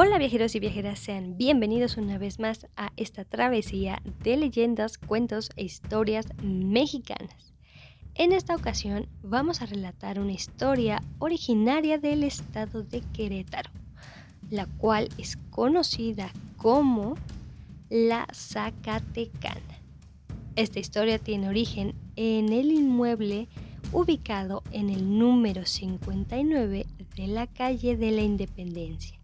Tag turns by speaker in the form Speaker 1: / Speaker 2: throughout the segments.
Speaker 1: Hola viajeros y viajeras, sean bienvenidos una vez más a esta travesía de leyendas, cuentos e historias mexicanas. En esta ocasión vamos a relatar una historia originaria del estado de Querétaro, la cual es conocida como la Zacatecana. Esta historia tiene origen en el inmueble ubicado en el número 59 de la calle de la Independencia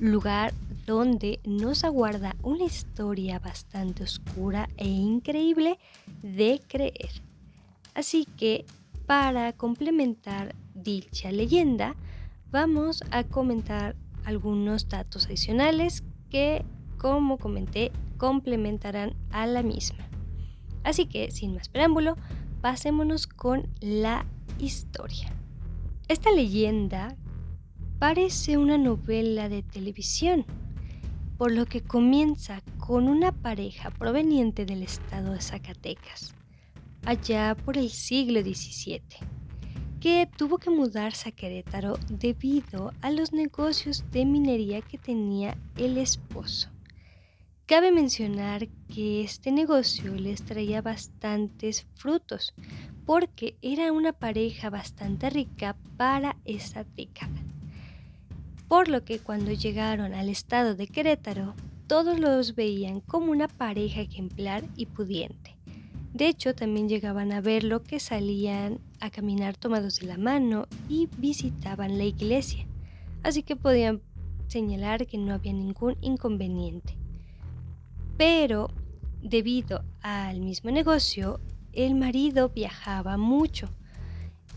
Speaker 1: lugar donde nos aguarda una historia bastante oscura e increíble de creer. Así que, para complementar dicha leyenda, vamos a comentar algunos datos adicionales que, como comenté, complementarán a la misma. Así que, sin más preámbulo, pasémonos con la historia. Esta leyenda parece una novela de televisión, por lo que comienza con una pareja proveniente del estado de Zacatecas, allá por el siglo XVII, que tuvo que mudarse a Querétaro debido a los negocios de minería que tenía el esposo. Cabe mencionar que este negocio les traía bastantes frutos, porque era una pareja bastante rica para esa década por lo que cuando llegaron al estado de Querétaro, todos los veían como una pareja ejemplar y pudiente. De hecho, también llegaban a verlo que salían a caminar tomados de la mano y visitaban la iglesia, así que podían señalar que no había ningún inconveniente. Pero, debido al mismo negocio, el marido viajaba mucho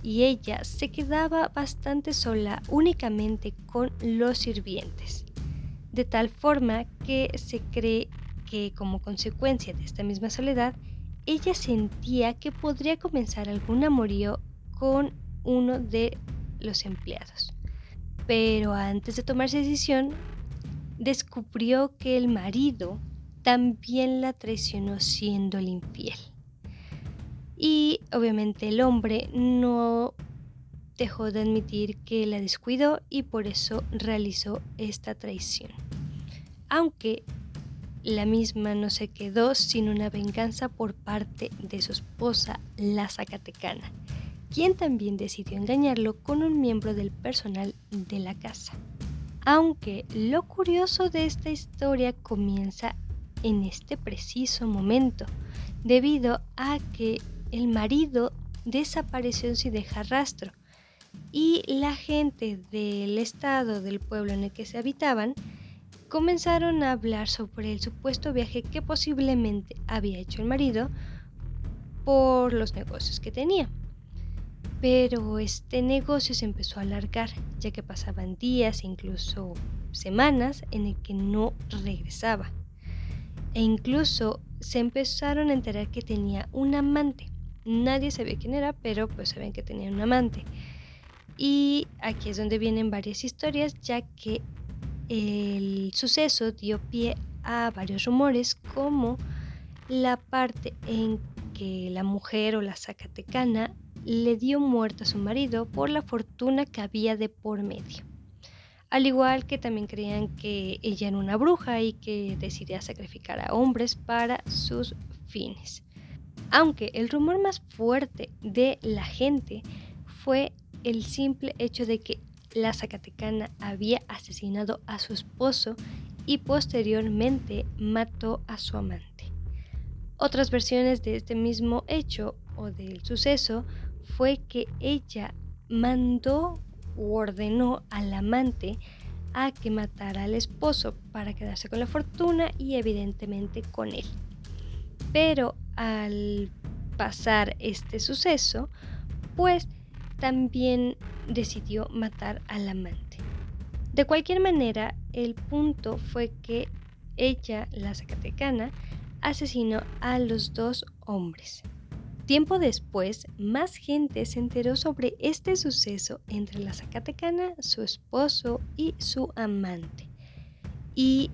Speaker 1: y ella se quedaba bastante sola únicamente con los sirvientes, de tal forma que se cree que como consecuencia de esta misma soledad, ella sentía que podría comenzar algún amorío con uno de los empleados. Pero antes de tomar esa decisión, descubrió que el marido también la traicionó siendo el infiel. Y obviamente el hombre no dejó de admitir que la descuidó y por eso realizó esta traición. Aunque la misma no se quedó sin una venganza por parte de su esposa, la Zacatecana, quien también decidió engañarlo con un miembro del personal de la casa. Aunque lo curioso de esta historia comienza en este preciso momento, debido a que el marido desapareció sin dejar rastro y la gente del estado del pueblo en el que se habitaban comenzaron a hablar sobre el supuesto viaje que posiblemente había hecho el marido por los negocios que tenía. Pero este negocio se empezó a alargar, ya que pasaban días, incluso semanas, en el que no regresaba. E incluso se empezaron a enterar que tenía un amante. Nadie sabía quién era, pero pues sabían que tenía un amante. Y aquí es donde vienen varias historias, ya que el suceso dio pie a varios rumores, como la parte en que la mujer o la zacatecana le dio muerte a su marido por la fortuna que había de por medio. Al igual que también creían que ella era una bruja y que decidía sacrificar a hombres para sus fines aunque el rumor más fuerte de la gente fue el simple hecho de que la Zacatecana había asesinado a su esposo y posteriormente mató a su amante. Otras versiones de este mismo hecho o del suceso fue que ella mandó o ordenó al amante a que matara al esposo para quedarse con la fortuna y evidentemente con él. Pero al pasar este suceso, pues también decidió matar al amante. De cualquier manera, el punto fue que ella, la Zacatecana, asesinó a los dos hombres. Tiempo después, más gente se enteró sobre este suceso entre la Zacatecana, su esposo y su amante. Y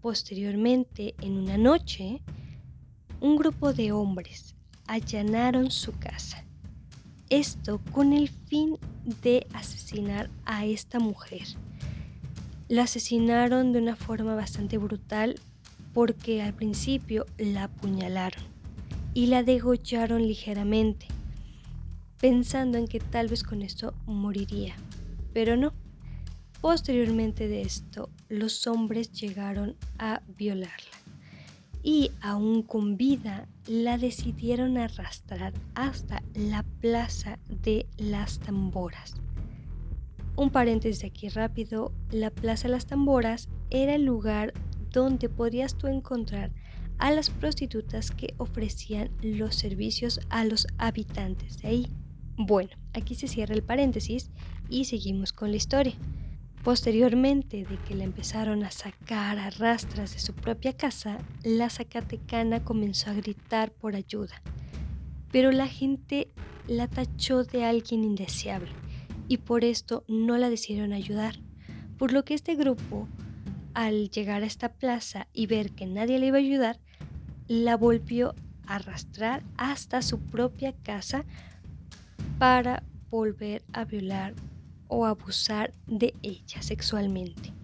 Speaker 1: posteriormente, en una noche, un grupo de hombres allanaron su casa. Esto con el fin de asesinar a esta mujer. la asesinaron de una forma bastante brutal porque al principio la apuñalaron y la degollaron ligeramente, pensando en que tal vez con esto moriría, pero no. Posteriormente de esto, los hombres llegaron a violarla y aún con vida la decidieron arrastrar hasta la plaza de las tamboras. Un paréntesis aquí rápido, la plaza de las tamboras era el lugar donde podrías tú encontrar a las prostitutas que ofrecían los servicios a los habitantes de ahí. Bueno, aquí se cierra el paréntesis y seguimos con la historia. Posteriormente de que la empezaron a sacar a rastras de su propia casa, la Zacatecana comenzó a gritar por ayuda. Pero la gente la tachó de alguien indeseable y por esto no la decidieron ayudar. Por lo que este grupo, al llegar a esta plaza y ver que nadie le iba a ayudar, la volvió a arrastrar hasta su propia casa para volver a violar o abusar de ella sexualmente.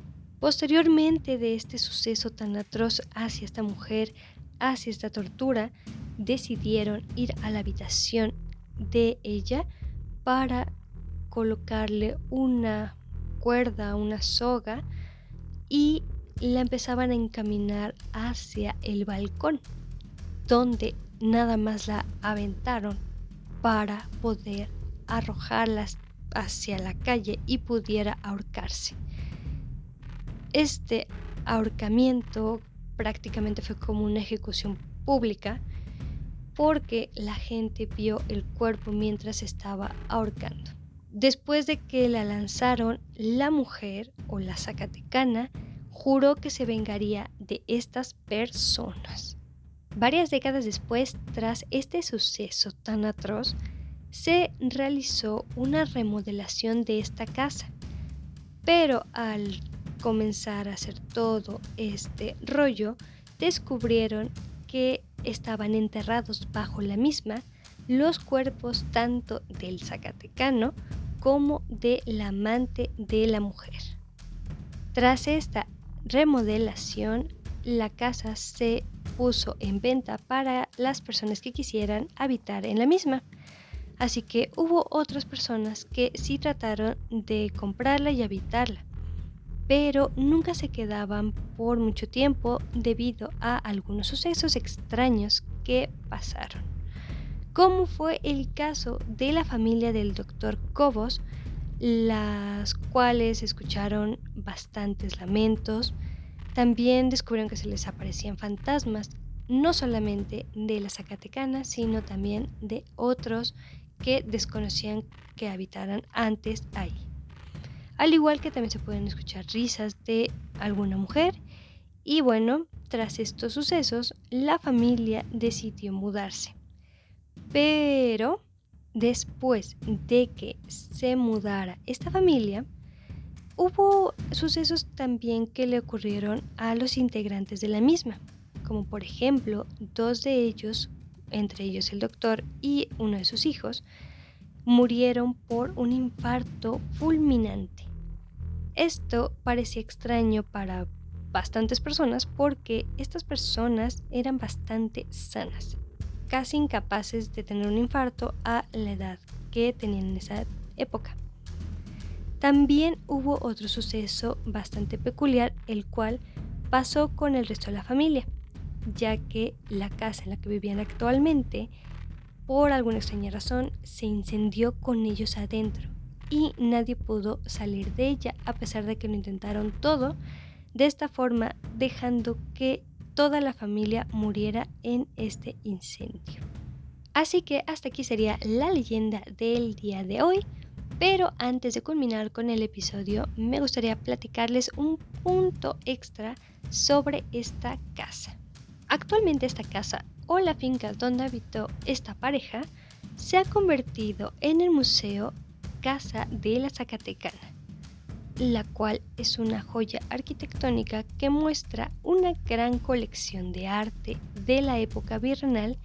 Speaker 1: Posteriormente de este suceso tan atroz hacia esta mujer, hacia esta tortura, decidieron ir a la habitación de ella para colocarle una cuerda, una soga y la empezaban a encaminar hacia el balcón, donde nada más la aventaron para poder arrojarlas hacia la calle y pudiera ahorcarse. Este ahorcamiento prácticamente fue como una ejecución pública porque la gente vio el cuerpo mientras estaba ahorcando. Después de que la lanzaron, la mujer o la zacatecana juró que se vengaría de estas personas. Varias décadas después, tras este suceso tan atroz, se realizó una remodelación de esta casa, pero al comenzar a hacer todo este rollo, descubrieron que estaban enterrados bajo la misma los cuerpos tanto del Zacatecano como de la amante de la mujer. Tras esta remodelación, la casa se puso en venta para las personas que quisieran habitar en la misma. Así que hubo otras personas que sí trataron de comprarla y habitarla, pero nunca se quedaban por mucho tiempo debido a algunos sucesos extraños que pasaron. Como fue el caso de la familia del doctor Cobos, las cuales escucharon bastantes lamentos, también descubrieron que se les aparecían fantasmas, no solamente de la Zacatecana, sino también de otros que desconocían que habitaran antes ahí. Al igual que también se pueden escuchar risas de alguna mujer. Y bueno, tras estos sucesos, la familia decidió mudarse. Pero después de que se mudara esta familia, hubo sucesos también que le ocurrieron a los integrantes de la misma, como por ejemplo dos de ellos entre ellos el doctor y uno de sus hijos, murieron por un infarto fulminante. Esto parecía extraño para bastantes personas porque estas personas eran bastante sanas, casi incapaces de tener un infarto a la edad que tenían en esa época. También hubo otro suceso bastante peculiar, el cual pasó con el resto de la familia ya que la casa en la que vivían actualmente, por alguna extraña razón, se incendió con ellos adentro y nadie pudo salir de ella a pesar de que lo intentaron todo, de esta forma dejando que toda la familia muriera en este incendio. Así que hasta aquí sería la leyenda del día de hoy. Pero antes de culminar con el episodio, me gustaría platicarles un punto extra sobre esta casa. Actualmente esta casa o la finca donde habitó esta pareja se ha convertido en el Museo Casa de la Zacatecana, la cual es una joya arquitectónica que muestra una gran colección de arte de la época virreinal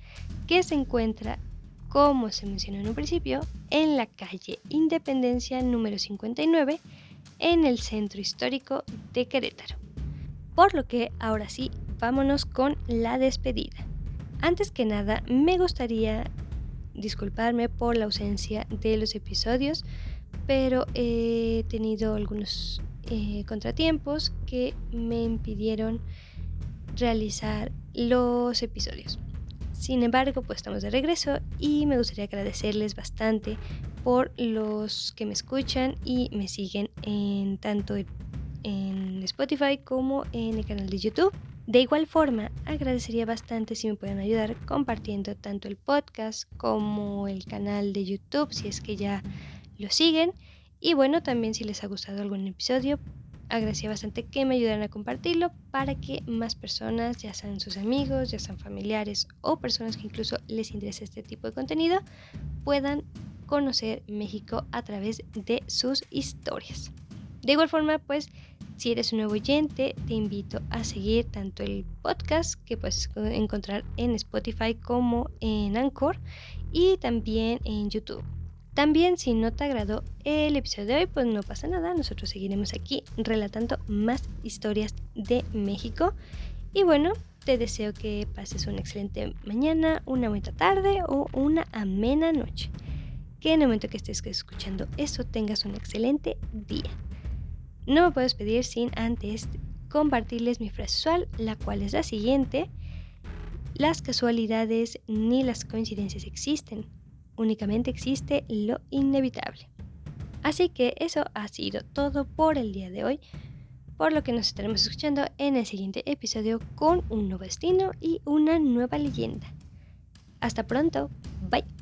Speaker 1: que se encuentra, como se mencionó en un principio, en la calle Independencia número 59 en el centro histórico de Querétaro. Por lo que ahora sí, vámonos con la despedida. Antes que nada, me gustaría disculparme por la ausencia de los episodios, pero he tenido algunos eh, contratiempos que me impidieron realizar los episodios. Sin embargo, pues estamos de regreso y me gustaría agradecerles bastante por los que me escuchan y me siguen en tanto en Spotify como en el canal de YouTube. De igual forma, agradecería bastante si me pueden ayudar compartiendo tanto el podcast como el canal de YouTube si es que ya lo siguen. Y bueno, también si les ha gustado algún episodio, agradecería bastante que me ayudaran a compartirlo para que más personas, ya sean sus amigos, ya sean familiares o personas que incluso les interese este tipo de contenido, puedan conocer México a través de sus historias. De igual forma, pues si eres un nuevo oyente, te invito a seguir tanto el podcast que puedes encontrar en Spotify como en Anchor y también en YouTube. También si no te agradó el episodio de hoy, pues no pasa nada, nosotros seguiremos aquí relatando más historias de México. Y bueno, te deseo que pases una excelente mañana, una buena tarde o una amena noche. Que en el momento que estés escuchando esto tengas un excelente día. No me puedo despedir sin antes compartirles mi frase usual, la cual es la siguiente. Las casualidades ni las coincidencias existen únicamente existe lo inevitable. Así que eso ha sido todo por el día de hoy, por lo que nos estaremos escuchando en el siguiente episodio con un nuevo destino y una nueva leyenda. Hasta pronto, bye.